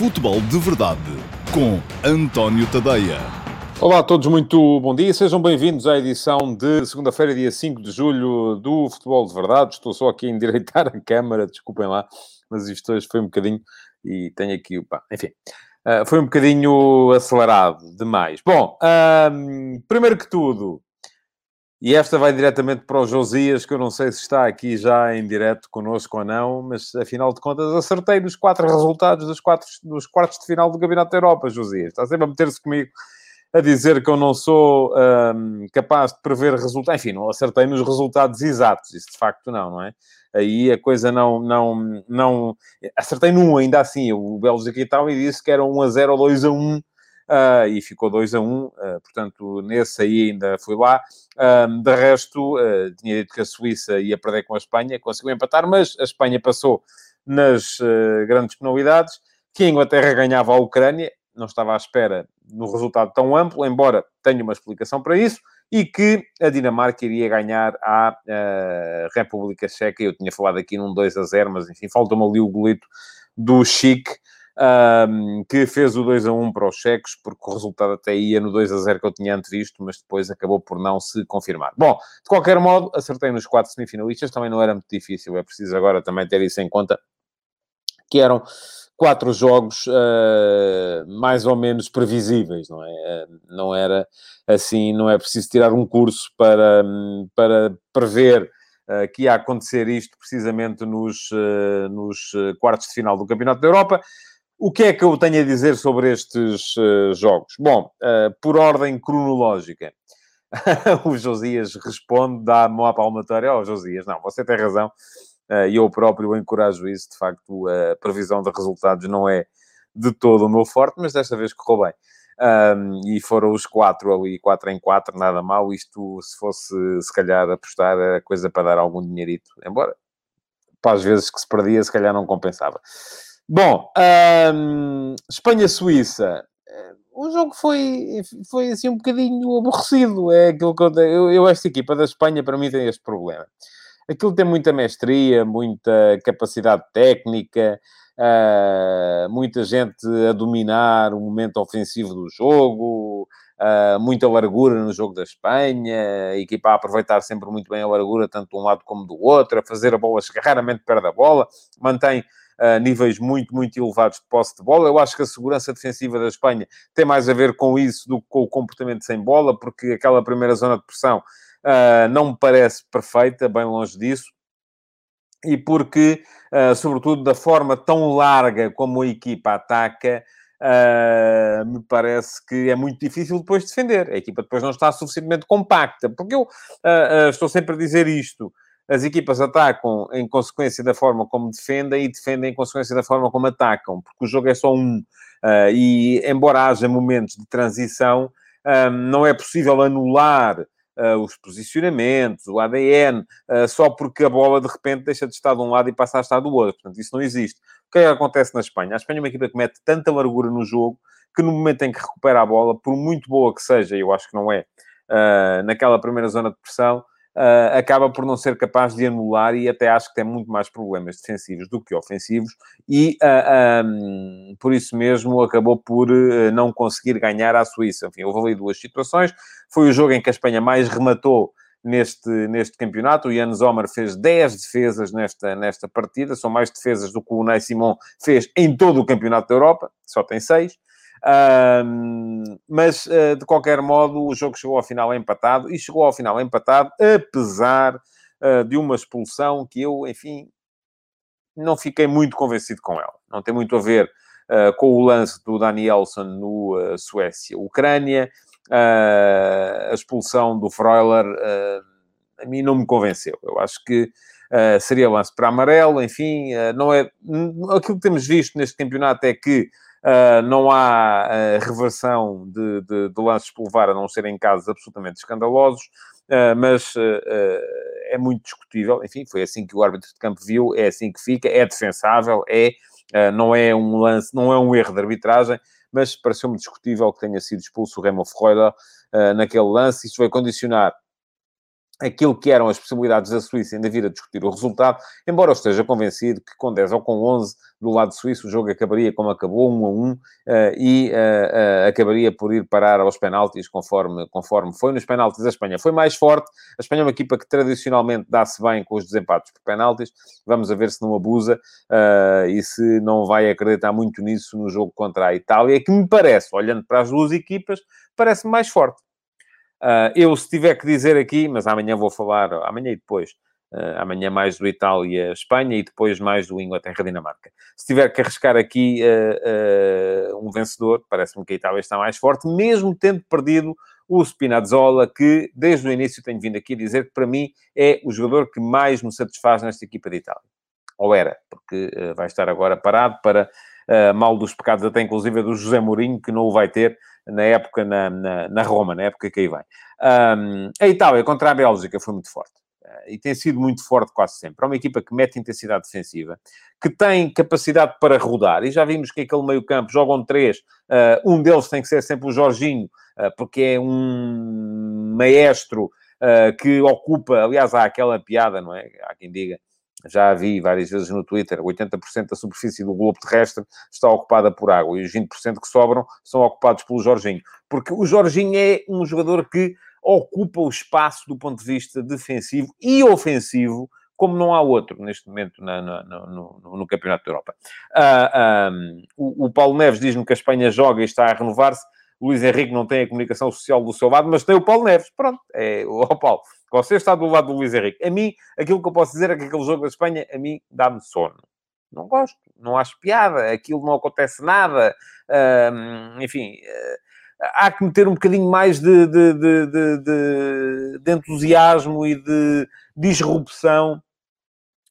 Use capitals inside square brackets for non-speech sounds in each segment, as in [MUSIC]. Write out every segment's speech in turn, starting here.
Futebol de Verdade com António Tadeia. Olá a todos, muito bom dia. Sejam bem-vindos à edição de segunda-feira, dia 5 de julho, do Futebol de Verdade. Estou só aqui a endireitar a câmara, desculpem lá, mas isto hoje foi um bocadinho e tenho aqui, pá, enfim, uh, foi um bocadinho acelerado demais. Bom, um, primeiro que tudo, e esta vai diretamente para o Josias, que eu não sei se está aqui já em direto connosco ou não, mas afinal de contas acertei nos quatro resultados dos, quatro, dos quartos de final do Campeonato da Europa, Josias. Está sempre a meter-se comigo a dizer que eu não sou um, capaz de prever resultados. Enfim, não acertei nos resultados exatos, isso de facto não, não é? Aí a coisa não... não, não... Acertei num ainda assim, o Bélgica e tal, e disse que era 1 a 0 ou 2 a 1 uh, e ficou 2 a 1, um, uh, portanto, nesse aí ainda fui lá. De resto, uh, tinha dito que a Suíça ia perder com a Espanha, conseguiu empatar, mas a Espanha passou nas grandes penalidades, que a Inglaterra ganhava a Ucrânia, não estava à espera no resultado tão amplo, embora tenha uma explicação para isso, e que a Dinamarca iria ganhar à uh, República Checa. Eu tinha falado aqui num 2 a 0, mas enfim, falta-me ali o golito do Chique, um, que fez o 2 a 1 para os checos, porque o resultado até ia no 2 a 0 que eu tinha antevisto, mas depois acabou por não se confirmar. Bom, de qualquer modo, acertei nos quatro semifinalistas, também não era muito difícil, é preciso agora também ter isso em conta, que eram quatro jogos uh, mais ou menos previsíveis, não é? Uh, não era assim, não é preciso tirar um curso para, para prever uh, que ia acontecer isto precisamente nos, nos quartos de final do Campeonato da Europa. O que é que eu tenho a dizer sobre estes uh, jogos? Bom, uh, por ordem cronológica, [LAUGHS] o Josias responde, dá a palmatória. Oh, Josias, não, você tem razão. Uh, e eu próprio encorajo isso. De facto, a previsão de resultados não é de todo o meu forte, mas desta vez correu bem. Um, e foram os quatro ali, quatro em quatro, nada mal. Isto, se fosse, se calhar, apostar, a coisa para dar algum dinheirito. Embora, para as vezes que se perdia, se calhar não compensava. Bom, Espanha-Suíça. O jogo foi, foi assim um bocadinho aborrecido. É aquilo que eu, eu, eu, esta equipa da Espanha, para mim, tem este problema. Aquilo tem muita mestria, muita capacidade técnica, uh, muita gente a dominar o momento ofensivo do jogo, uh, muita largura no jogo da Espanha, a equipa a aproveitar sempre muito bem a largura, tanto de um lado como do outro, a fazer a bola raramente perde a bola, mantém níveis muito, muito elevados de posse de bola. Eu acho que a segurança defensiva da Espanha tem mais a ver com isso do que com o comportamento sem bola, porque aquela primeira zona de pressão uh, não me parece perfeita, bem longe disso. E porque, uh, sobretudo, da forma tão larga como a equipa ataca, Uh, me parece que é muito difícil depois defender. A equipa depois não está suficientemente compacta. Porque eu uh, uh, estou sempre a dizer isto as equipas atacam em consequência da forma como defendem e defendem em consequência da forma como atacam, porque o jogo é só um. Uh, e, embora haja momentos de transição, um, não é possível anular uh, os posicionamentos, o ADN, uh, ah, só porque a bola de repente deixa de estar de um lado e passa a estar do outro. Portanto, isso não existe. O que é que acontece na Espanha? A Espanha é uma equipa que mete tanta largura no jogo que no momento em que recupera a bola, por muito boa que seja, eu acho que não é, naquela primeira zona de pressão, uh, acaba por não ser capaz de anular e até acho que tem muito mais problemas defensivos do que ofensivos e uh, ah, um, por isso mesmo acabou por uh, não conseguir ganhar à Suíça. Enfim, houve ali duas situações. Foi o jogo em que a Espanha mais rematou neste, neste campeonato. O Jan Sommer fez 10 defesas nesta, nesta partida, são mais defesas do que o Ney Simon fez em todo o campeonato da Europa, só tem 6. Um, mas, uh, de qualquer modo, o jogo chegou ao final empatado e chegou ao final empatado, apesar uh, de uma expulsão que eu, enfim, não fiquei muito convencido com ela. Não tem muito a ver uh, com o lance do Danielson no Suécia-Ucrânia. a expulsão do Freuler a mim não me convenceu. Eu acho que seria lance para amarelo, enfim, não é... Aquilo que temos visto neste campeonato é que Uh, não há uh, reversão de, de, de, lances por VAR, a não ser em casos absolutamente escandalosos, uh, mas é muito discutível. Enfim, foi assim que o árbitro de campo viu, é assim que fica, é defensável, é, não é um lance, não é um erro de arbitragem, mas pareceu-me discutível que tenha sido expulso o Remo Ferreira naquele lance. Isto vai condicionar aquilo que eram as possibilidades da Suíça ainda vir a discutir o resultado, embora eu esteja convencido que com 10 ou com 11 do lado suíço o jogo acabaria como acabou, 1 a 1, uh, e uh, uh, acabaria por ir parar aos penaltis conforme, conforme foi. Nos penaltis a Espanha foi mais forte, a Espanha é uma equipa que tradicionalmente dá-se bem com os desempates por penaltis, vamos a ver se não abusa e se não vai acreditar muito nisso no jogo contra a Itália, que me parece, olhando para as duas equipas, parece mais forte. Uh, eu, se tiver que dizer aqui, mas amanhã vou falar, amanhã e depois, uh, amanhã mais do Itália-Espanha e depois mais do Inglaterra-Dinamarca. Se tiver que arriscar aqui uh, um vencedor, parece-me que a Itália está mais forte, mesmo tendo perdido o Spinazzola, que desde o início tenho vindo aqui dizer que para mim é o jogador que mais me satisfaz nesta equipa de Itália. Ou era, porque vai estar agora parado para mal dos pecados, até inclusive do José Mourinho, que não o vai ter na época na, na, na Roma, na época que aí vem. Um, a Itália contra a Bélgica foi muito forte. Uh, e tem sido muito forte quase sempre. É uma equipa que mete intensidade defensiva, que tem capacidade para rodar, e já vimos que aquele meio campo jogam três, uh, um deles tem que ser sempre o Jorginho, uh, porque é um maestro que ocupa, aliás, há aquela piada, não é? Há quem diga, já vi várias vezes no Twitter, 80% da superfície do globo terrestre está ocupada por água e os 20% que sobram são ocupados pelo Jorginho. Porque o Jorginho é um jogador que ocupa o espaço do ponto de vista defensivo e ofensivo como não há outro neste momento na, na, no, no, Campeonato da Europa. Ah, um, o, o Paulo Neves diz-me que a Espanha joga e está a renovar-se. Luís Henrique não tem a comunicação social do seu lado, mas tem o Paulo Neves. Pronto, é o Paulo. Você está do lado do Luís Henrique. A mim, aquilo que eu posso dizer é que aquele jogo da Espanha, a mim, dá-me sono. Não gosto, não acho piada, aquilo não acontece nada. Uh, enfim, há que meter um bocadinho mais de, de, de, de, entusiasmo e de disrupção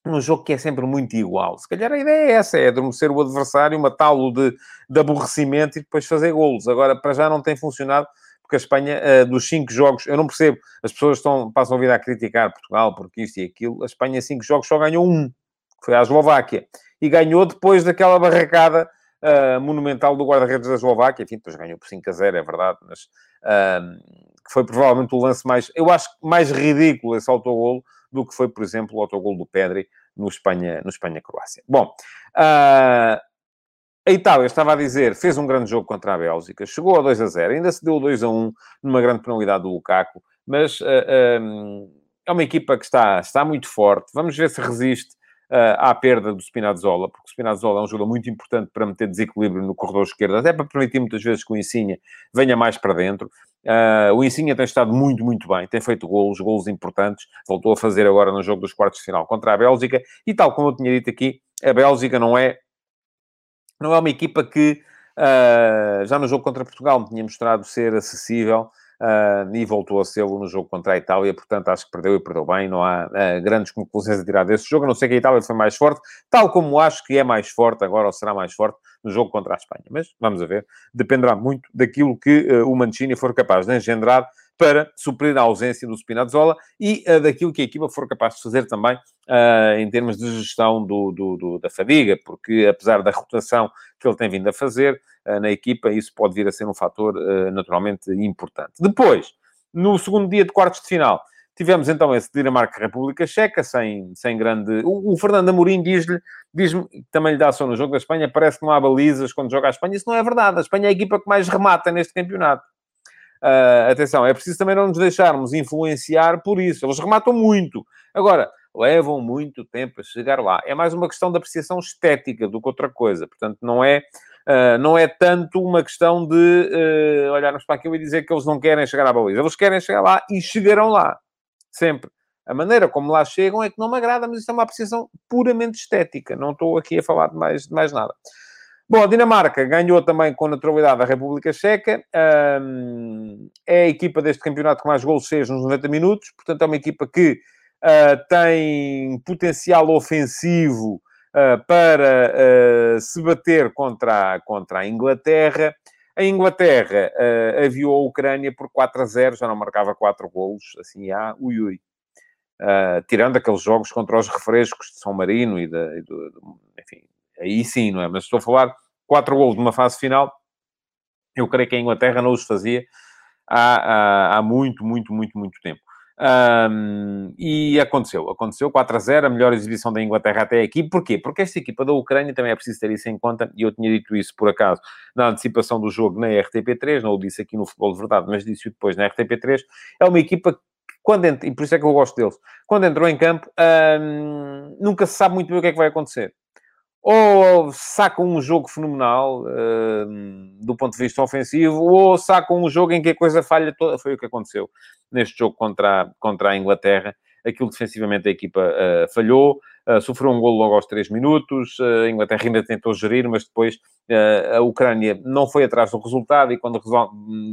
num jogo que é sempre muito igual. Se calhar a ideia é essa, é adormecer o adversário, matá-lo de, de aborrecimento e depois fazer golos. Agora, para já não tem funcionado porque a Espanha, uh, dos cinco jogos, eu não percebo, as pessoas estão, passam a vida a criticar Portugal porque isto e aquilo, a Espanha, cinco jogos, só ganhou um, que foi a Eslováquia, e ganhou depois daquela barracada uh, monumental do guarda-redes da Eslováquia, enfim, depois ganhou por 5 a 0, é verdade, mas uh, que foi provavelmente o lance mais, eu acho, mais ridículo esse autogolo do que foi, por exemplo, o autogolo do Pedri no Espanha-Croácia. No Espanha Bom, uh, a Itália, estava a dizer, fez um grande jogo contra a Bélgica, chegou a 2 a 0, ainda se deu 2 a 1 numa grande penalidade do Lukaku, mas uh, ah, um, ah, é uma equipa que está, está muito forte. Vamos ver se resiste uh, à perda do Spinazzola, porque o Spinazzola é um jogador muito importante para meter desequilíbrio no corredor esquerdo, até para permitir muitas vezes que o Insigne venha mais para dentro. Uh, o Insigne tem estado muito, muito bem, tem feito golos, golos importantes, voltou a fazer agora no jogo dos quartos de final contra a Bélgica, e tal como eu tinha dito aqui, a Bélgica não é não é uma equipa que uh, já no jogo contra Portugal me tinha mostrado ser acessível uh, e voltou a ser no jogo contra a Itália, portanto acho que perdeu e perdeu bem, não há uh, grandes conclusões a tirar desse jogo, a não ser que a Itália foi mais forte, tal como acho que é mais forte agora, ou será mais forte, no jogo contra a Espanha. Mas vamos a ver, dependerá muito daquilo que o Mancini for capaz de engendrar para suprir a ausência do Spinazzola e uh, daquilo que a equipa for capaz de fazer também uh, em termos de gestão do, do, do, da fadiga, porque apesar da rotação que ele tem vindo a fazer uh, na equipa, isso pode vir a ser um fator naturalmente importante. Depois, no segundo dia de quartos de final, tivemos então esse Dinamarca-República Checa, sem, sem grande... O, o Fernando Amorim diz-lhe, diz-me, também lhe dá só no jogo da Espanha, parece que não há balizas quando joga a Espanha. Isso não é verdade. A Espanha é a equipa que mais remata neste campeonato. Uh, atenção, é preciso também não nos deixarmos influenciar por isso. Eles rematam muito. Agora, levam muito tempo a chegar lá. É mais uma questão de apreciação estética do que outra coisa. Portanto, não é, uh, não é tanto uma questão de uh, olharmos para aquilo e dizer que eles não querem chegar à baliza. Eles querem chegar lá e chegarão lá. Sempre. A maneira como lá chegam é que não me agrada, mas isso é uma apreciação puramente estética. Não estou aqui a falar de mais, de mais nada. Bom, a Dinamarca ganhou também com naturalidade a República Checa. É a equipa deste campeonato que mais gols fez nos 90 minutos. Portanto, é uma equipa que uh, tem potencial ofensivo uh, para uh, se bater contra a, contra a Inglaterra. A Inglaterra aviou a Ucrânia por 4 a 0, já não marcava 4 golos, assim há, ui ui. tirando aqueles jogos contra os refrescos de São Marino e, e do, enfim, aí sim, não é? Mas estou a falar quatro gols numa fase final, eu creio que a Inglaterra não os fazia há, há, há muito, muito, muito, muito tempo. Um, e aconteceu, aconteceu 4 a 0, a melhor exibição da Inglaterra até aqui. Porquê? Porque esta equipa da Ucrânia também é preciso ter isso em conta, e eu tinha dito isso por acaso na antecipação do jogo na RTP3, não o disse aqui no Futebol de Verdade, mas disse-o depois na RTP3. É uma equipa que, quando entra, e por isso é que eu gosto deles, quando entrou em campo, um, nunca se sabe muito bem o que é que vai acontecer ou sacam um jogo fenomenal uh, do ponto de vista ofensivo, ou sacam um jogo em que a coisa falha toda. Foi o que aconteceu neste jogo contra, a, contra a Inglaterra. Aquilo defensivamente a equipa uh, falhou, uh, sofreu um golo logo aos 3 minutos. a Inglaterra ainda tentou gerir, mas depois a Ucrânia não foi atrás do resultado e quando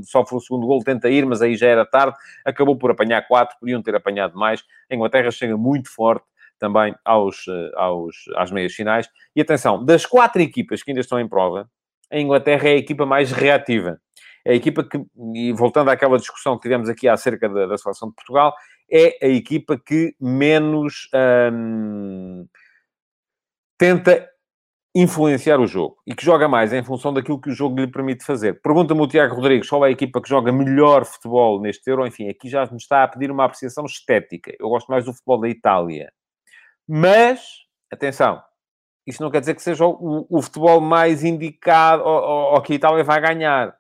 sofre o segundo golo tenta ir, mas aí já era tarde. Acabou por apanhar 4, podiam ter apanhado mais. A Inglaterra chega muito forte também aos, eh, aos, às meias finais. E atenção, das quatro equipas que ainda estão em prova, a Inglaterra é a equipa mais reativa. É a equipa que, e voltando àquela discussão que tivemos aqui acerca da, da seleção de Portugal, é a equipa que menos hum, tenta influenciar o jogo e que joga mais em função daquilo que o jogo lhe permite fazer. Pergunta-me o Tiago Rodrigues qual é a equipa que joga melhor futebol neste Euro. Enfim, aqui já me está a pedir uma apreciação estética. Eu gosto mais do futebol da Itália. Mas, atenção, isto não quer dizer que seja o, o futebol mais indicado ou, ou, que a Itália vai ganhar.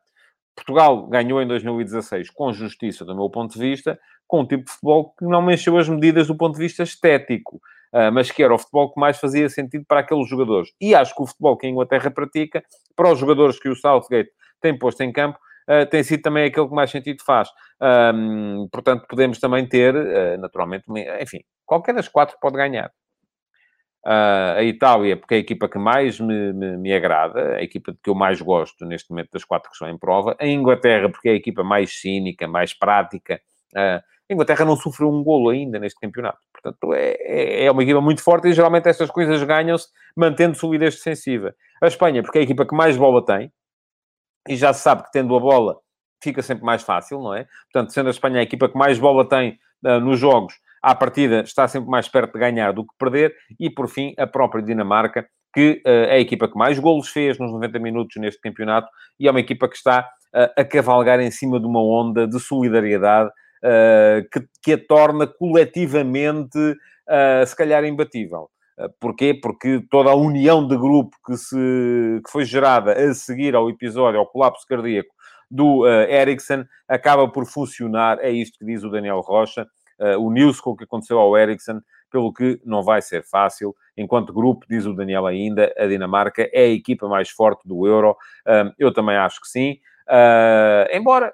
Portugal ganhou em 2016 com justiça, do meu ponto de vista, com um tipo de futebol que não mexeu as medidas do ponto de vista estético, uh, mas que era o futebol que mais fazia sentido para aqueles jogadores. E acho que o futebol que a Inglaterra pratica, para os jogadores que o Southgate tem posto em campo, uh, tem sido também aquele que mais sentido faz. Um, portanto, podemos também ter, uh, naturalmente, enfim, qualquer das quatro pode ganhar. Uh, a Itália, porque é a equipa que mais me, me, me, agrada, a equipa que eu mais gosto neste momento das quatro que estão em prova. A Inglaterra, porque é a equipa mais cínica, mais prática. Uh, a Inglaterra não sofreu um golo ainda neste campeonato. Portanto, é, é, é uma equipa muito forte e geralmente estas coisas ganham-se mantendo solidez defensiva. A Espanha, porque é a equipa que mais bola tem, e já se sabe que tendo a bola fica sempre mais fácil, não é? Portanto, sendo a Espanha a equipa que mais bola tem uh, nos jogos, à partida está sempre mais perto de ganhar do que perder, e por fim, a própria Dinamarca, que uh, é a equipa que mais golos fez nos 90 minutos neste campeonato, e é uma equipa que está uh, a cavalgar em cima de uma onda de solidariedade que, que, a torna coletivamente, se calhar, imbatível. Porquê? Porque toda a união de grupo que, se, que foi gerada a seguir ao episódio, ao colapso cardíaco do uh, Eriksen, acaba por funcionar. É isto que diz o Daniel Rocha uh, uniu-se com o que aconteceu ao Eriksen, pelo que não vai ser fácil. Enquanto grupo, diz o Daniel ainda, a Dinamarca é a equipa mais forte do Euro. Uh, eu também acho que sim. Uh, embora,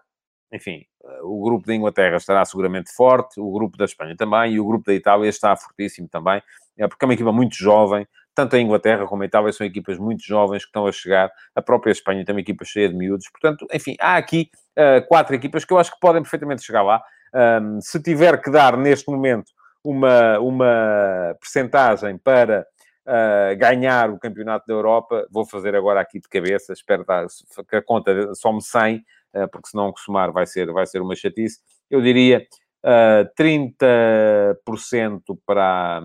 enfim, o grupo da Inglaterra estará seguramente forte, o grupo da Espanha também, e o grupo da Itália está fortíssimo também, é porque é uma equipa muito jovem, tanto a Inglaterra como a Itália são equipas muito jovens que estão a chegar, a própria Espanha tem uma equipa cheia de miúdos, portanto, enfim, há aqui uh, quatro equipas que eu acho que podem perfeitamente chegar lá, um, se tiver que dar neste momento uma, uma percentagem para uh, ganhar o Campeonato da Europa, vou fazer agora aqui de cabeça, espero dar, que a conta some 100, uh, porque senão somar vai ser, vai ser uma chatice. Eu diria uh, 30% para,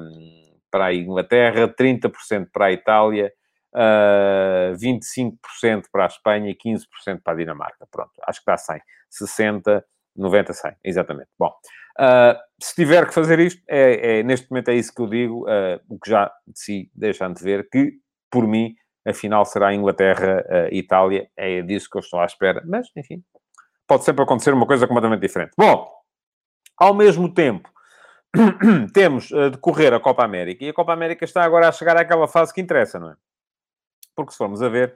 para a Inglaterra, 30% para a Itália, uh, 25% para a Espanha e 15% para a Dinamarca. Pronto, acho que dá 100. 60%. 90, 100, exatamente. Bom, uh, se tiver que fazer isto, é, é, neste momento é isso que eu digo, uh, o que já de si deixam de ver, que, por mim, a final será Inglaterra-Itália. Uh, é disso que eu estou à espera. Mas, enfim, pode sempre acontecer uma coisa completamente diferente. Bom, ao mesmo tempo, [CLEARS THROAT] temos uh, de correr a Copa América. E a Copa América está agora a chegar àquela fase que interessa, não é? Porque se formos a ver,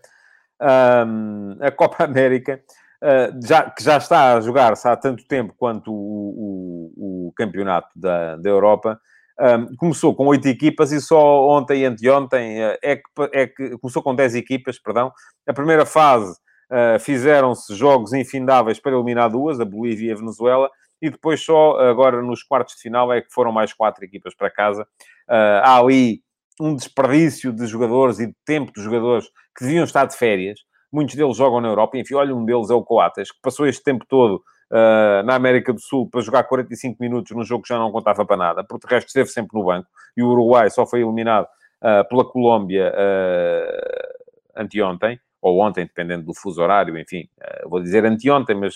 um, a Copa [LAUGHS] América uh, já, que já está a jogar-se há tanto tempo quanto o, o, o campeonato da, da Europa, um, começou com oito equipas e só ontem e anteontem uh, é, que, é que começou com dez equipas, perdão. A primeira fase uh, fizeram-se jogos infindáveis para eliminar duas, a Bolívia e a Venezuela, e depois só agora nos quartos de final é que foram mais quatro equipas para casa. Uh, há ali um desperdício de jogadores e de tempo de jogadores que deviam estar de férias muitos deles jogam na Europa, enfim, olha, um deles é o Coates, que passou este tempo todo uh, na América do Sul para jogar 45 minutos num jogo que já não contava para nada, porque de resto esteve sempre no banco, e o Uruguai só foi eliminado uh, pela Colômbia uh, anteontem, ou ontem, dependendo do fuso horário, enfim, vou dizer anteontem, mas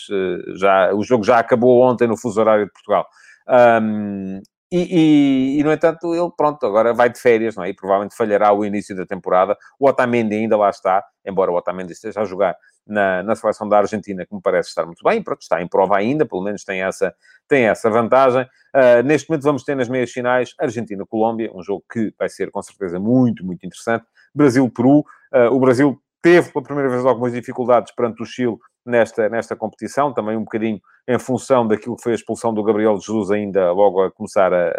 já, o jogo já acabou ontem no fuso horário de Portugal. Um, e, e, e, no entanto, ele, pronto, agora vai de férias, não é? E provavelmente falhará o início da temporada. O Otamendi ainda lá está, embora o Otamendi esteja a jogar na, na seleção da Argentina, que me parece estar muito bem, pronto, está em prova ainda, pelo menos tem essa, tem essa vantagem. Uh, neste momento vamos ter nas meias finais Argentina-Colômbia, um jogo que vai ser com certeza muito, muito interessante. Brasil-Peru, uh, o Brasil teve pela primeira vez algumas dificuldades perante o Chile nesta, nesta competição, também um bocadinho em função daquilo que foi a expulsão do Gabriel Jesus ainda logo a começar a,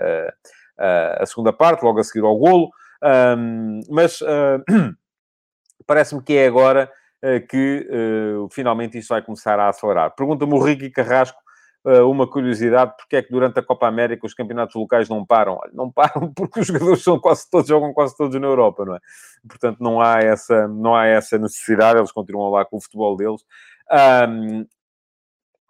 a, a segunda parte, logo a seguir ao golo. Um, mas uh, [CLEARS THROAT] parece-me que é agora uh, que uh, finalmente isto vai começar a acelerar. Pergunta-me o Ricky Carrasco uma curiosidade, porque é que durante a Copa América os campeonatos locais não param? Não param [LAUGHS] porque os jogadores são quase todos, jogam quase todos na Europa, não é? Portanto, não há essa, não há essa necessidade, eles continuam lá com o futebol deles. Um,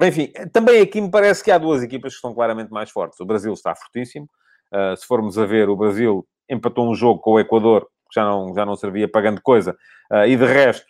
enfim, também aqui me parece que há duas equipas que estão claramente mais fortes. O Brasil está fortíssimo. Uh, se formos a ver, o Brasil empatou um jogo com o Equador, que já não, já não servia pagando coisa, uh, e de resto,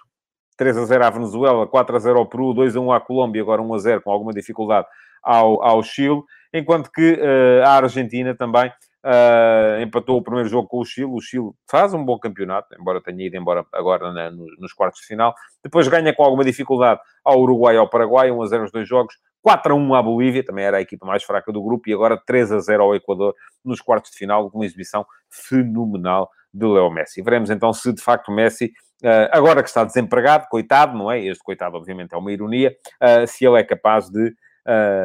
3 a 0 à Venezuela, 4 a 0 ao Peru, 2 a 1 à Colômbia, agora 1 a 0 com alguma dificuldade ao, ao Chile, enquanto que uh, a Argentina também Uh, empatou o primeiro jogo com o Chile. O Chile faz um bom campeonato, embora tenha ido embora agora na, nos, quartos de final. Depois ganha com alguma dificuldade ao Uruguai e ao Paraguai, 1 a 0 os dois jogos. 4 a 1 à Bolívia, também era a equipa mais fraca do grupo, e agora 3 a 0 ao Equador nos quartos de final, com uma exibição fenomenal de Leo Messi. Veremos então se de facto Messi, uh, agora que está desempregado, coitado, não é? Este coitado, obviamente, é uma ironia, se ele é capaz de,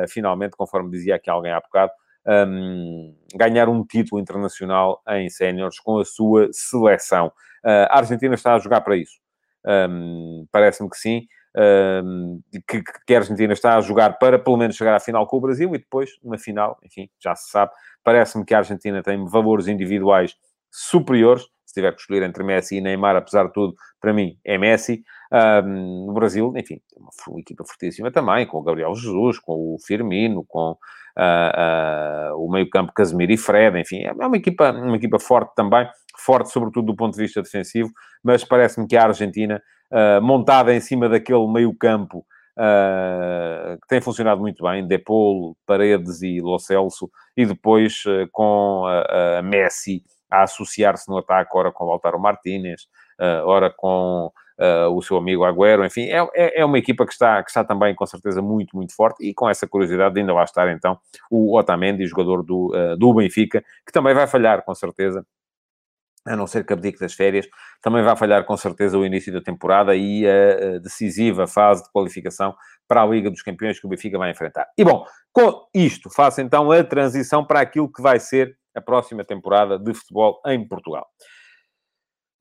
finalmente, conforme dizia aqui alguém há bocado, um, ganhar um título internacional em séniores com a sua seleção. Uh, a Argentina está a jogar para isso. Um, Parece-me que sim. Um, que, que, a Argentina está a jogar para pelo menos chegar à final com o Brasil e depois, na final, enfim, já se sabe. Parece-me que a Argentina tem valores individuais superiores. Se tiver que escolher entre Messi e Neymar, apesar de tudo, para mim é Messi. Um, no Brasil, enfim, uma, equipa fortíssima também, com o Gabriel Jesus, com o Firmino, com uh, uh, o meio-campo Casemiro e Fred, enfim, é uma equipa, uma equipa forte também, forte sobretudo do ponto de vista defensivo, mas parece-me que a Argentina, uh, montada em cima daquele meio-campo que tem funcionado muito bem, Depol, Paredes e Lo Celso, e depois com a Messi a associar-se no ataque, ora com Lautaro Martínez, ora com uh, o seu amigo Agüero, enfim, é, é, é, uma equipa que está, que está também com certeza muito, muito forte e com essa curiosidade de ainda lá estar então o Otamendi, jogador do, uh, do Benfica, que também vai falhar com certeza a não ser que abdique das férias, também vai falhar com certeza o início da temporada e a decisiva fase de qualificação para a Liga dos Campeões que o Benfica vai enfrentar. E bom, com isto faço então a transição para aquilo que vai ser a próxima temporada de futebol em Portugal.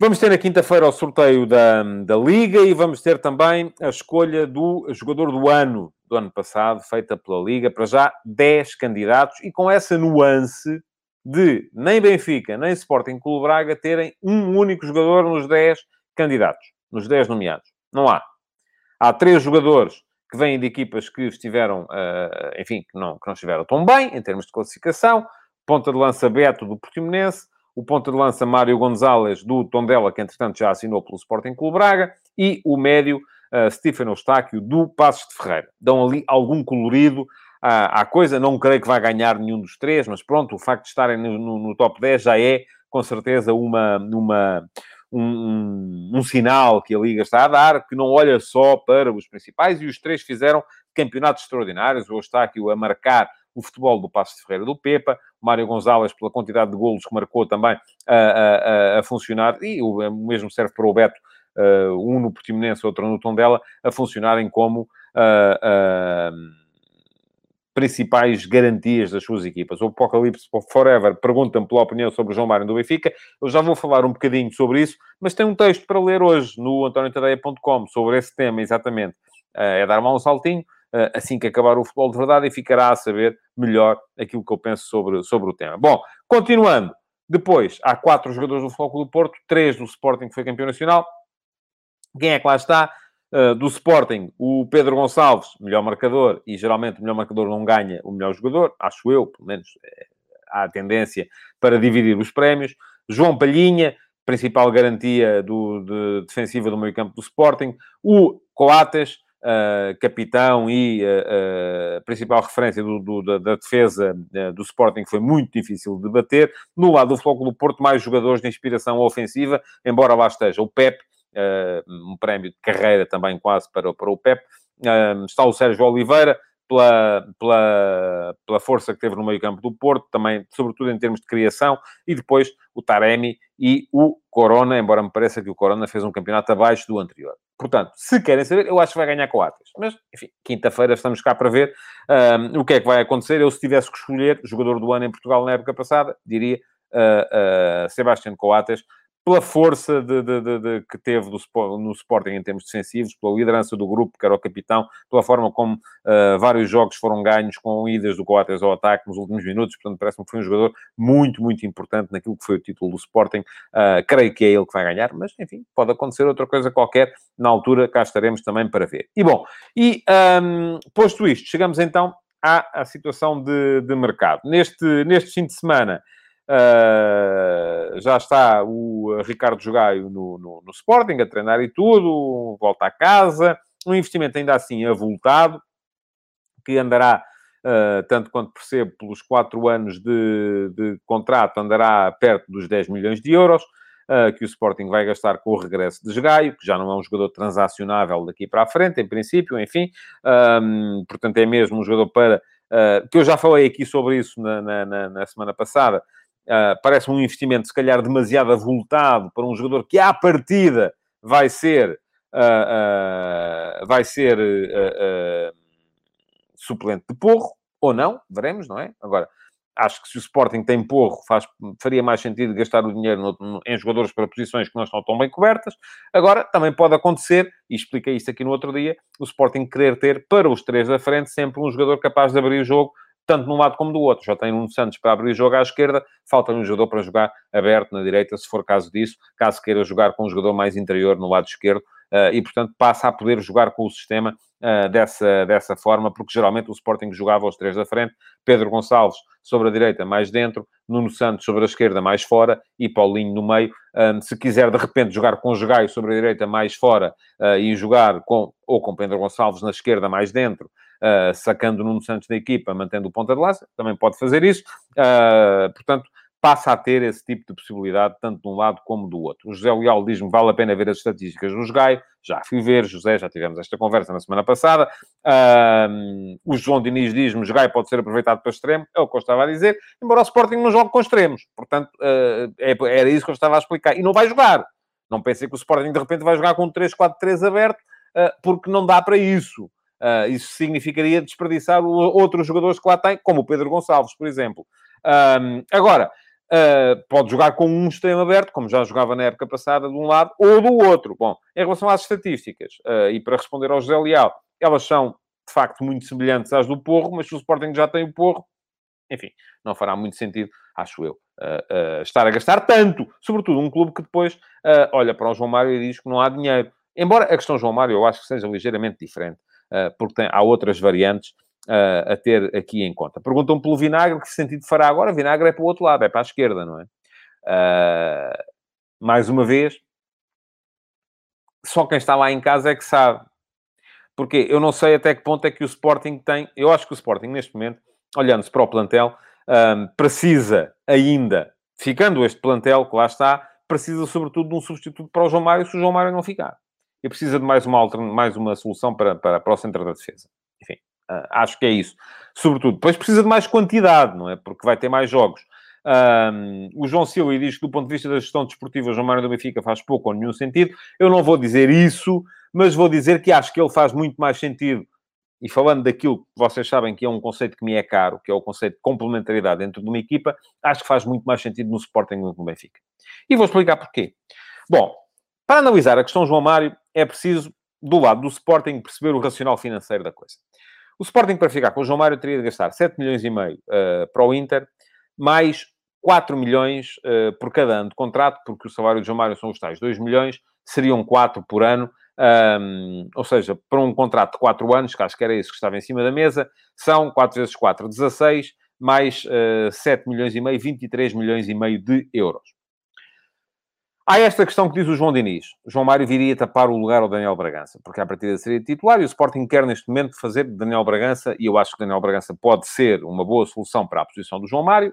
Vamos ter na quinta-feira o sorteio da, da Liga e vamos ter também a escolha do jogador do ano do ano passado, feita pela Liga. Para já, 10 candidatos e com essa nuance de nem Benfica nem Sporting Clube Braga terem um único jogador nos 10 candidatos, nos 10 nomeados. Não há. Há três jogadores que vêm de equipas que estiveram, uh, enfim, que não, que não estiveram tão bem em termos de classificação. Ponta de lança Beto do Portimonense, o ponta de lança Mário Gonzalez, do Tondela, que entretanto já assinou pelo Sporting Clube Braga, e o médio uh, Stephen Eustáquio, do Passos de Ferreira. Dão ali algum colorido à, à, coisa, não creio que vai ganhar nenhum dos três, mas pronto, o facto de estarem no, no, no top 10 já é, com certeza, uma... uma um, um, um, sinal que a Liga está a dar, que não olha só para os principais, e os três fizeram campeonatos extraordinários, o Eustáquio a marcar o futebol do Passo de Ferreira do Pepa, Mário Gonzalez, pela quantidade de golos que marcou também a, a, a funcionar, e o mesmo serve para o Beto, uh, um no Portimonense, outro no Tondela, a funcionarem como uh, uh, principais garantias das suas equipas. O Apocalipse Forever pergunta-me pela opinião sobre o João Mário do Benfica. Eu já vou falar um bocadinho sobre isso, mas tem um texto para ler hoje no antoniotadeia.com sobre esse tema, exatamente. é dar um saltinho assim que acabar o futebol de verdade e ficará a saber melhor aquilo que eu penso sobre, sobre o tema. Bom, continuando. Depois, há quatro jogadores do Futebol do Porto, três do Sporting, que foi campeão nacional. Quem é que lá está? Uh, do Sporting, o Pedro Gonçalves, melhor marcador, e geralmente o melhor marcador não ganha o melhor jogador, acho eu, pelo menos é, há a tendência para dividir os prémios. João Palhinha, principal garantia do, de, defensiva do meio campo do Sporting. O Coates, uh, capitão e uh, principal referência do, do, da, da, defesa do Sporting, foi muito difícil de bater. No lado do Floco do Porto, mais jogadores de inspiração ofensiva, embora lá esteja o Pep, um prémio de carreira também quase para, para o Pep. está o Sérgio Oliveira, pela, pela, pela força que teve no meio-campo do Porto, também, sobretudo em termos de criação, e depois o Taremi e o Corona, embora me pareça que o Corona fez um campeonato abaixo do anterior. Portanto, se querem saber, eu acho que vai ganhar com o Atlas. Mas, enfim, quinta-feira estamos cá para ver um, o que é que vai acontecer. Eu, se tivesse que escolher jogador do ano em Portugal na época passada, diria uh, uh, Sebastião Coates, pela força de, de, de, que teve do, no Sporting em termos defensivos, pela liderança do grupo, que era o capitão, pela forma como uh, vários jogos foram ganhos com idas do Coates ao ataque nos últimos minutos. Portanto, parece-me que foi um jogador muito, muito importante naquilo que foi o título do Sporting. Uh, creio que é ele que vai ganhar, mas, enfim, pode acontecer outra coisa qualquer. Na altura, cá estaremos também para ver. E, bom, e um, posto isto, chegamos então à, à situação de mercado. Neste, neste fim de semana... Uh, já está o Ricardo Jogaio no, no, no, Sporting, a treinar e tudo, volta a casa. Um investimento ainda assim avultado, que andará, uh, tanto quanto percebo, pelos quatro anos de, de, contrato, andará perto dos 10 milhões de euros, uh, que o Sporting vai gastar com o regresso de Jogaio, que já não é um jogador transacionável daqui para a frente, em princípio, enfim. Um, portanto, é mesmo um jogador para... que eu já falei aqui sobre isso na, na, na semana passada, Uh, parece um investimento, se calhar, demasiado avultado para um jogador que, à partida, vai ser, uh, uh, vai ser suplente de Porro, ou não, veremos, não é? Agora, acho que se o Sporting tem Porro, faz, faria mais sentido gastar o dinheiro no, no, em jogadores para posições que não estão tão bem cobertas. Agora, também pode acontecer, e expliquei isso aqui no outro dia, o Sporting querer ter, para os três da frente, sempre um jogador capaz de abrir o jogo tanto de um lado como do outro. Já tem um Santos para abrir o jogo à esquerda, falta um jogador para jogar aberto na direita, se for caso disso, caso queira jogar com um jogador mais interior no lado esquerdo, uh, e portanto passa a poder jogar com o sistema uh, dessa, dessa forma, porque geralmente o Sporting jogava aos três da frente, Pedro Gonçalves sobre a direita mais dentro, Nuno Santos sobre a esquerda mais fora e Paulinho no meio. Um, se quiser de repente jogar com Jogaio sobre a direita mais fora uh, e jogar com ou com Pedro Gonçalves na esquerda mais dentro, uh, sacando Nuno Santos da equipa, mantendo o ponta de lança, também pode fazer isso. Uh, portanto, passa a ter esse tipo de possibilidade, tanto de um lado como do outro. O José Leal diz-me vale a pena ver as estatísticas do Gaio. Já fui ver, José, já tivemos esta conversa na semana passada. Uh, o João Diniz diz-me Gaio pode ser aproveitado para extremo, é o que eu estava a dizer, embora o Sporting não jogue com extremos. Portanto, uh, é, era isso que eu estava a explicar. E não vai jogar. Não pensei que o Sporting de repente vai jogar com um 3-4-3 aberto, uh, porque não dá para isso. Uh, isso significaria desperdiçar outros jogadores que lá tem, como o Pedro Gonçalves, por exemplo. Um, agora, uh, pode jogar com um extremo aberto, como já jogava na época passada, de um lado ou do outro. Bom, em relação às estatísticas, uh, e para responder ao José Leal, elas são, de facto, muito semelhantes às do Porro, mas se o Sporting já tem o Porro, enfim, não fará muito sentido, acho eu, uh, estar a gastar tanto. Sobretudo um clube que depois olha para o João Mário e diz que não há dinheiro. Embora a questão João Mário eu acho que seja ligeiramente diferente. Eh, porque tem, há outras variantes uh, a ter aqui em conta. Perguntam pelo vinagre, que sentido fará agora? Vinagre é para o outro lado, é para a esquerda, não é? Uh, mais uma vez, só quem está lá em casa é que sabe. Porque eu não sei até que ponto é que o Sporting tem. Eu acho que o Sporting, neste momento, olhando-se para o plantel, um, precisa ainda, ficando este plantel que lá está, precisa sobretudo de um substituto para o João Mário se o João Mário não ficar e precisa de mais uma, mais uma solução para, para, para o centro da defesa. Enfim, uh, acho que é isso. Sobretudo, depois precisa de mais quantidade, não é? Porque vai ter mais jogos. Um, o João Silva diz que, do ponto de vista da gestão desportiva, o João Mário do Benfica faz pouco ou nenhum sentido. Eu não vou dizer isso, mas vou dizer que acho que ele faz muito mais sentido. E falando daquilo que vocês sabem que é um conceito que me é caro, que é o conceito de complementaridade dentro de uma equipa, acho que faz muito mais sentido no Sporting do que no Benfica. E vou explicar porquê. Bom, para analisar a questão João Mário, é preciso, do lado do Sporting, perceber o racional financeiro da coisa. O Sporting, para ficar com o João Mário, teria de gastar 7 milhões e meio uh, para o Inter, mais 4 milhões uh, por cada ano de contrato, porque o salário de João Mário são os tais 2 milhões, seriam 4 por ano, um, ou seja, para um contrato de 4 anos, que acho que era isso que estava em cima da mesa, são 4 vezes 4, 16, mais uh, 7 milhões e meio, 23 milhões e meio de euros. Há esta questão que diz o João Diniz. O João Mário viria tapar o lugar ao Daniel Bragança, porque a partida seria titular e o Sporting quer neste momento fazer Daniel Bragança, e eu acho que Daniel Bragança pode ser uma boa solução para a posição do João Mário.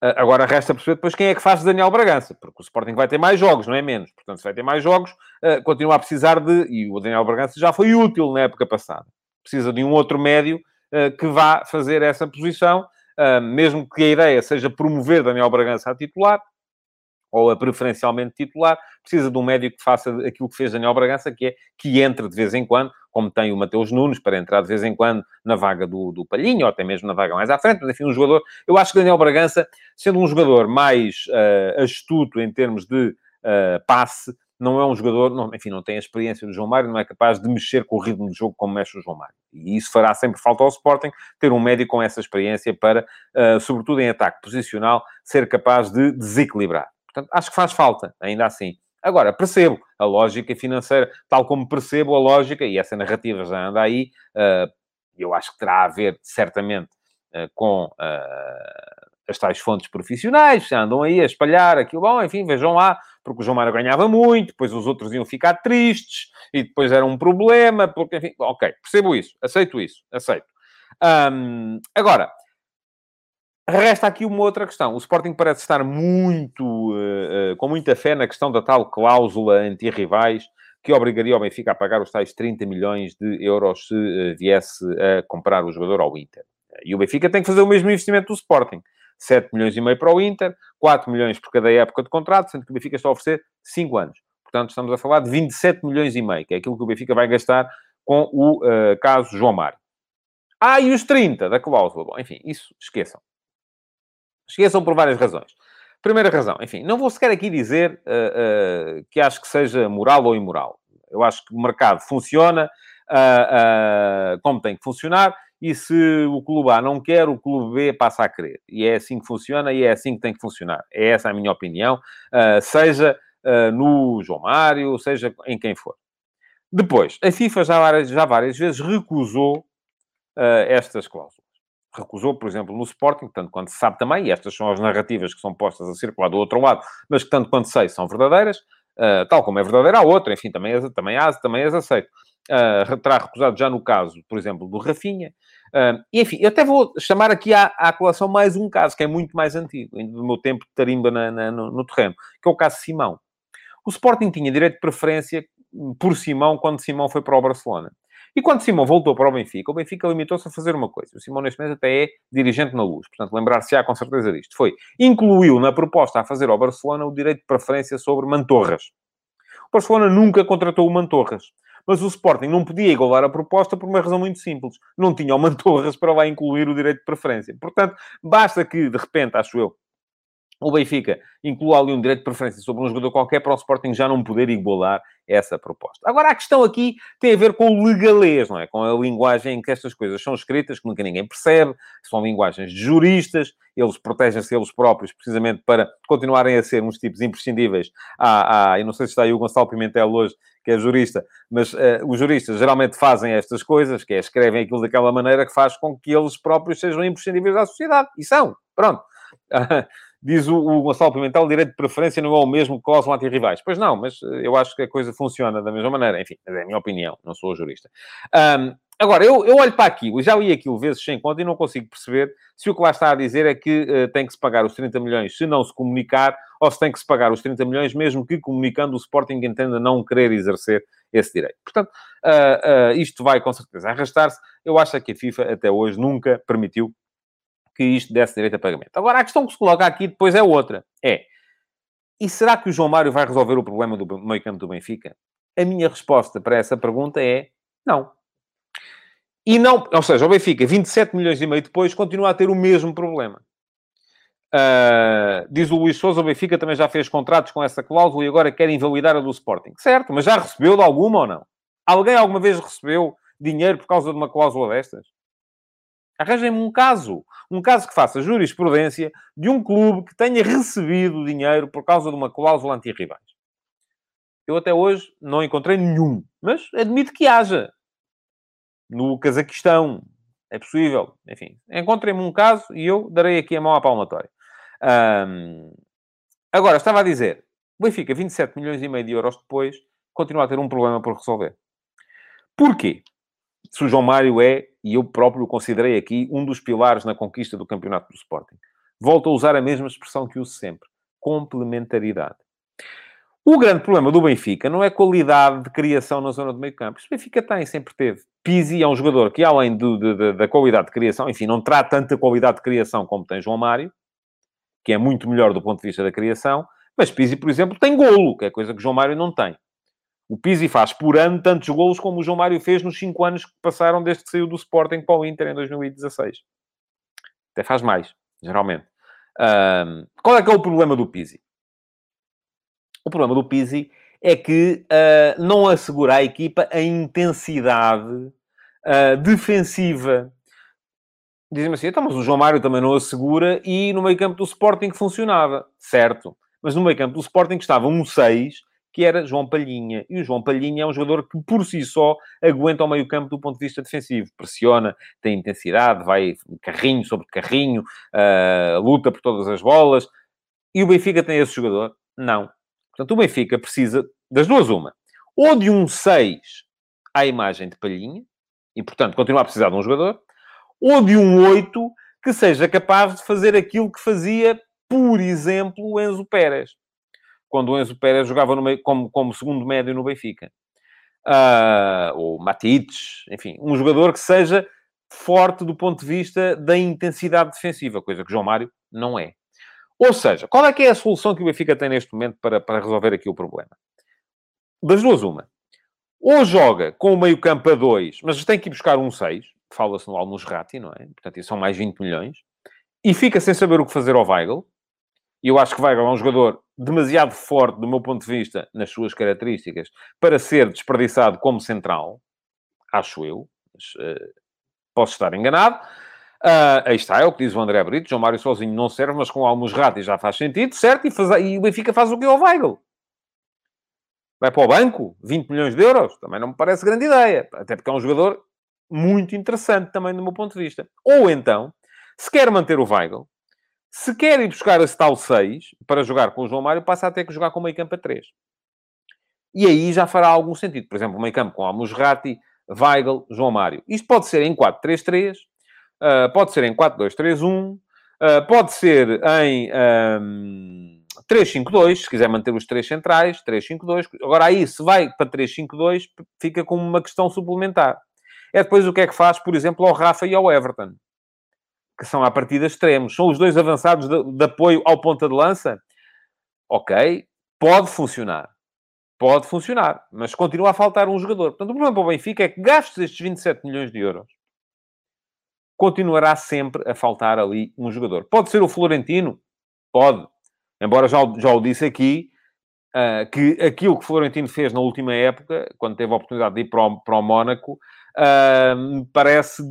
Ah, agora resta perceber depois quem é que faz Daniel Bragança, porque o Sporting vai ter mais jogos, não é menos. Portanto, se vai ter mais jogos, ah, continua a precisar de. E o Daniel Bragança já foi útil na época passada. Precisa de um outro médio ah, que vá fazer essa posição, mesmo que a ideia seja promover Daniel Bragança a titular ou a preferencialmente titular, precisa de um médio que faça aquilo que fez Daniel Bragança, que é que entre de vez em quando, como tem o Mateus Nunes, para entrar de vez em quando na vaga do, do Palhinho, ou até mesmo na vaga mais à frente, mas enfim, um jogador... Eu acho que Daniel Bragança, sendo um jogador mais uh, astuto em termos de uh, passe, não é um jogador, não, enfim, não tem a experiência do João Mário, não é capaz de mexer com o ritmo de jogo como mexe o João Mário. E isso fará sempre falta ao Sporting, ter um médio com essa experiência para, uh, sobretudo em ataque posicional, ser capaz de desequilibrar. Portanto, acho que faz falta, ainda assim. Agora, percebo a lógica financeira, tal como percebo a lógica, e essa narrativa já anda aí, uh, eu acho que terá a ver, certamente, uh, com uh, as tais fontes profissionais, já andam aí a espalhar aquilo, bom, enfim, vejam lá, porque o João Mário ganhava muito, depois os outros iam ficar tristes, e depois era um problema, porque, enfim, ok, percebo isso, aceito isso, aceito. Agora, Resta aqui uma outra questão. O Sporting parece estar muito, uh, uh, com muita fé na questão da tal cláusula anti-rivais que obrigaria o Benfica a pagar os tais 30 milhões de euros se uh, viesse a comprar o jogador ao Inter. E o Benfica tem que fazer o mesmo investimento do Sporting. 7 milhões e meio para o Inter, 4 milhões por cada época de contrato, sendo que o Benfica está a oferecer 5 anos. Portanto, estamos a falar de 27 milhões e meio, que é aquilo que o Benfica vai gastar com o caso João Mário. Ah, e os 30 da cláusula. Bom, enfim, isso esqueçam. Esqueçam por várias razões. Primeira razão, enfim, não vou sequer aqui dizer uh, uh, que acho que seja moral ou imoral. Eu acho que o mercado funciona uh, como tem que funcionar e se o clube A não quer, o clube B passa a querer. E é assim que funciona e é assim que tem que funcionar. É essa a minha opinião, seja no João Mário, seja em quem for. Depois, a FIFA já várias, já várias vezes recusou estas cláusulas recusou, por exemplo, no Sporting, tanto quanto se sabe também, e estas são as narrativas que são postas a circular do outro lado, mas que tanto quanto sei são verdadeiras, uh, tal como é verdadeira a outra, enfim, também, as, também, as, também as aceito. Uh, terá recusado já no caso, por exemplo, do Rafinha. Uh, enfim, eu até vou chamar aqui à, à colação mais um caso, que é muito mais antigo, do meu tempo de tarimba na, na, no, no terreno, que é o caso Simão. O Sporting tinha direito de preferência por Simão quando Simão foi para o Barcelona. E quando Simão voltou para o Benfica, o Benfica limitou-se a fazer uma coisa. O Simão, neste momento, até é dirigente na luz. Portanto, lembrar-se-á com certeza disto. Foi, incluiu na proposta a fazer ao Barcelona o direito de preferência sobre Mantorras. O Barcelona nunca contratou o Mantorras. Mas o Sporting não podia igualar a proposta por uma razão muito simples. Não tinha o Mantorras [LAUGHS] para lá incluir o direito de preferência. Portanto, basta que, de repente, acho eu, o Benfica inclua ali um direito de preferência sobre um jogador qualquer para o Sporting já não poder igualar essa proposta. Agora, a questão aqui tem a ver com o legalês, não é? Com a linguagem em que estas coisas são escritas, que nunca ninguém percebe, são linguagens de juristas, eles protegem-se eles próprios precisamente para continuarem a ser uns tipos imprescindíveis. Ah, eu não sei se está aí o Gonçalo Pimentel hoje, que é jurista, mas uh, os juristas geralmente fazem estas coisas, que é escrevem aquilo daquela maneira que faz com que eles próprios sejam imprescindíveis à sociedade. E são. Pronto. [LAUGHS] Diz o, o Gonçalo Pimentel, direito de preferência não é o mesmo que cláusula anti-rivais. Pois não, mas eh, eu acho que a coisa funciona da mesma maneira. Enfim, é a minha opinião, não sou jurista. Um, agora, eu, eu olho para aquilo, já li aquilo vezes sem conta e não consigo perceber se o que lá está a dizer é que uh, tem que se pagar os 30 milhões se não se comunicar ou se tem que se pagar os 30 milhões mesmo que comunicando o Sporting entenda não querer exercer esse direito. Portanto, uh, uh, isto vai com certeza arrastar-se. Eu acho que a FIFA até hoje nunca permitiu que isto desse direito a pagamento. Agora, a questão que se coloca aqui depois é outra. É, e será que o João Mário vai resolver o problema do meio campo do Benfica? A minha resposta para essa pergunta é não. E não, ou seja, o Benfica, 27 milhões e meio depois, continua a ter o mesmo problema. Uh, diz o Luís Souza, o Benfica também já fez contratos com essa cláusula e agora quer invalidar a do Sporting. Certo, mas já recebeu de alguma ou não? Alguém alguma vez recebeu dinheiro por causa de uma cláusula destas? Arranjem-me um caso. Um caso que faça jurisprudência de um clube que tenha recebido dinheiro por causa de uma cláusula anti-rivais. Eu até hoje não encontrei nenhum, mas admito que haja. No Cazaquistão, é possível. Enfim, encontrem-me um caso e eu darei aqui a mão à palmatória. Um... Agora, estava a dizer, O Benfica, 27 milhões e meio de euros depois, continua a ter um problema por resolver. Porquê? Se o João Mário é, e eu próprio o considerei aqui, um dos pilares na conquista do campeonato do Sporting. Volto a usar a mesma expressão que uso sempre. Complementaridade. O grande problema do Benfica não é qualidade de criação na zona do meio campo. O Benfica tem, sempre teve. Pizzi é um jogador que, além do, de, de, da qualidade de criação, enfim, não terá tanta qualidade de criação como tem João Mário, que é muito melhor do ponto de vista da criação, mas Pizzi, por exemplo, tem golo, que é coisa que João Mário não tem. O Pizzi faz por ano tantos golos como o João Mário fez nos 5 anos que passaram desde que saiu do Sporting para o Inter em 2016. Até faz mais, geralmente. Um, qual é que é o problema do Pizzi? O problema do Pizzi é que uh, não assegura à equipa a intensidade uh, defensiva. Dizem-me assim, então, mas o João Mário também não assegura e no meio campo do Sporting funcionava. Certo. Mas no meio campo do Sporting estava um 6, que era João Palhinha. E o João Palhinha é um jogador que, por si só, aguenta o meio campo do ponto de vista defensivo. Pressiona, tem intensidade, vai carrinho sobre carrinho, uh, luta por todas as bolas. E o Benfica tem esse jogador? Não. Portanto, o Benfica precisa das duas uma. Ou de um 6 à imagem de Palhinha, e, portanto, continua a precisar de um jogador, ou de um 8 que seja capaz de fazer aquilo que fazia, por exemplo, o Enzo Pérez. Quando o Enzo Pérez jogava meio, como, como segundo médio no Benfica. Uh, ou Matites, enfim, um jogador que seja forte do ponto de vista da intensidade defensiva, coisa que João Mário não é. Ou seja, qual é que é a solução que o Benfica tem neste momento para, para resolver aqui o problema? Das duas, uma. Ou joga com o meio campo a 2, mas tem que ir buscar um 6, fala-se no Almusrati, não é? Portanto, são mais 20 milhões, e fica sem saber o que fazer ao Weigl. E eu acho que Weigl é um jogador demasiado forte, do meu ponto de vista, nas suas características, para ser desperdiçado como central, acho eu, mas, uh, posso estar enganado. Uh, aí está, é o que diz o André Brito. João Mário sozinho não serve, mas com Almos Rati já faz sentido, certo? E, faz, e o Benfica faz o que ao Weigl. Vai para o banco, 20 milhões de euros. Também não me parece grande ideia. Até porque é um jogador muito interessante também do meu ponto de vista. Ou então, se quer manter o Weigl, se quer ir buscar esse tal 6 para jogar com o João Mário, passa a ter que jogar com o meio campo a 3. E aí já fará algum sentido. Por exemplo, o meio campo com Almos Rati, Weigl, João Mário. Isto pode ser em 4-3-3, Uh, pode ser em 4-2-3-1, uh, ah, pode ser em um, 3-5-2, se quiser manter os três centrais, 3-5-2. Agora aí, se vai para 3-5-2, fica com uma questão suplementar. É depois o que é que faz, por exemplo, ao Rafa e ao Everton, que são à partida extremos. São os dois avançados de, de apoio ao ponta de lança? Ok, pode funcionar. Pode funcionar, mas continua a faltar um jogador. Portanto, o problema para o Benfica é que gastos estes 27 milhões de euros continuará sempre a faltar ali um jogador. Pode ser o Florentino? Pode. Embora já, já o disse aqui, uh, que aquilo que Florentino fez na última época, quando teve a oportunidade de ir para o, para o Mónaco, uh, parece,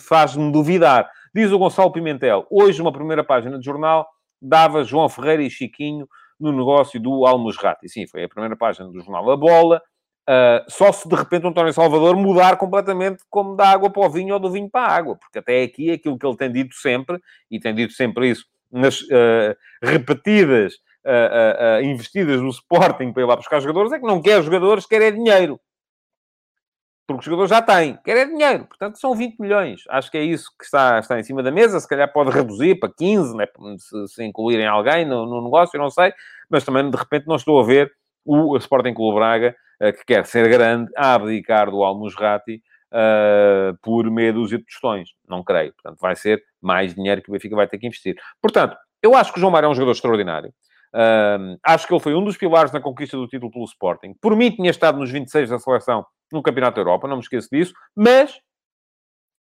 faz-me duvidar. Diz o Gonçalo Pimentel, hoje uma primeira página de jornal dava João Ferreira e Chiquinho no negócio do Almusrati. Sim, foi a primeira página do jornal A Bola. Uh, só se de repente o António Salvador mudar completamente como da água para o vinho ou do vinho para a água, porque até aqui aquilo que ele tem dito sempre, e tem dito sempre isso nas uh, repetidas uh, investidas no Sporting para ir lá buscar jogadores, é que não quer jogadores, quer é dinheiro. Porque os jogadores já têm, quer é dinheiro. Portanto, são 20 milhões. Acho que é isso que está, está em cima da mesa. Se calhar pode reduzir para 15, né? se, se incluírem alguém no, no negócio, eu não sei. Mas também, de repente, não estou a ver o Sporting Clube Braga eh, que quer ser grande, a abdicar do Almusrati uh, por meia dúzia de tostões. Não creio. Portanto, vai ser mais dinheiro que o Benfica vai ter que investir. Portanto, eu acho que o João Mário é um jogador extraordinário. Acho que ele foi um dos pilares na conquista do título pelo Sporting. Por mim, tinha estado nos 26 da seleção no Campeonato da Europa, não me esqueço disso, mas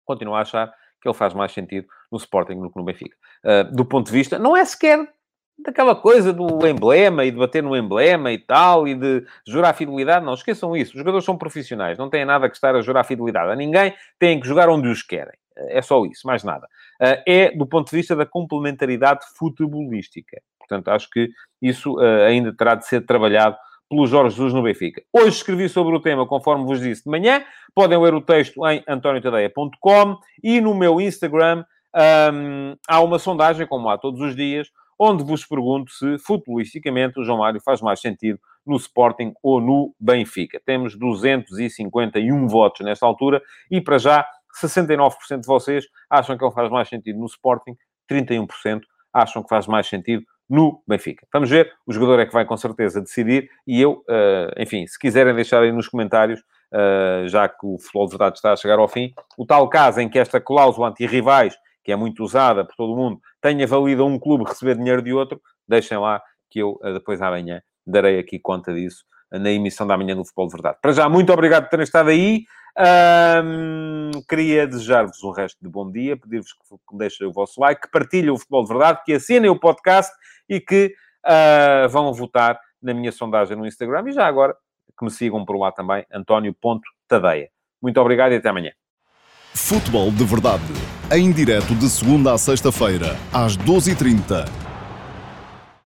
continuo a achar que ele faz mais sentido no Sporting do que no Benfica. Uh, do ponto de vista, não é sequer daquela coisa do emblema e de bater no emblema e tal, e de jurar fidelidade. Não, esqueçam isso. Os jogadores são profissionais, não têm nada que estar a jurar fidelidade a ninguém, têm que jogar onde os querem. É só isso, mais nada. Ah, é do ponto de vista da complementaridade futebolística. Portanto, acho que isso ah, ainda terá de ser trabalhado pelo Jorge Jesus no Benfica. Hoje escrevi sobre o tema, conforme vos disse de manhã. Podem ler o texto em antoniotadeia.com e no meu Instagram um, há uma sondagem, como há todos os dias, onde vos pergunto se, futbolisticamente, o João Mário faz mais sentido no Sporting ou no Benfica. Temos 251 votos nesta altura e, para já, 69% de vocês acham que ele faz mais sentido no Sporting, 31% acham que faz mais sentido no Benfica. Vamos ver, o jogador é que vai com certeza decidir e eu, uh, enfim, se quiserem deixar aí nos comentários, uh, já que o futebol de verdade está a chegar ao fim, o tal caso em que esta cláusula anti-rivais, que é muito usada por todo mundo, tenha valido a um clube receber dinheiro de outro, deixem lá que eu uh, depois amanhã darei aqui conta disso na emissão da manhã do Futebol de Verdade. Para já, muito obrigado por terem estado aí. Um, queria desejar-vos um resto de bom dia, pedir-vos que deixem o vosso like, que partilhem o Futebol de Verdade, que assinem o podcast e que uh, vão votar na minha sondagem no Instagram e já agora que me sigam por lá também, António.tadeia. Muito obrigado e até amanhã. Futebol de Verdade, em direto de segunda a sexta-feira, às 12h30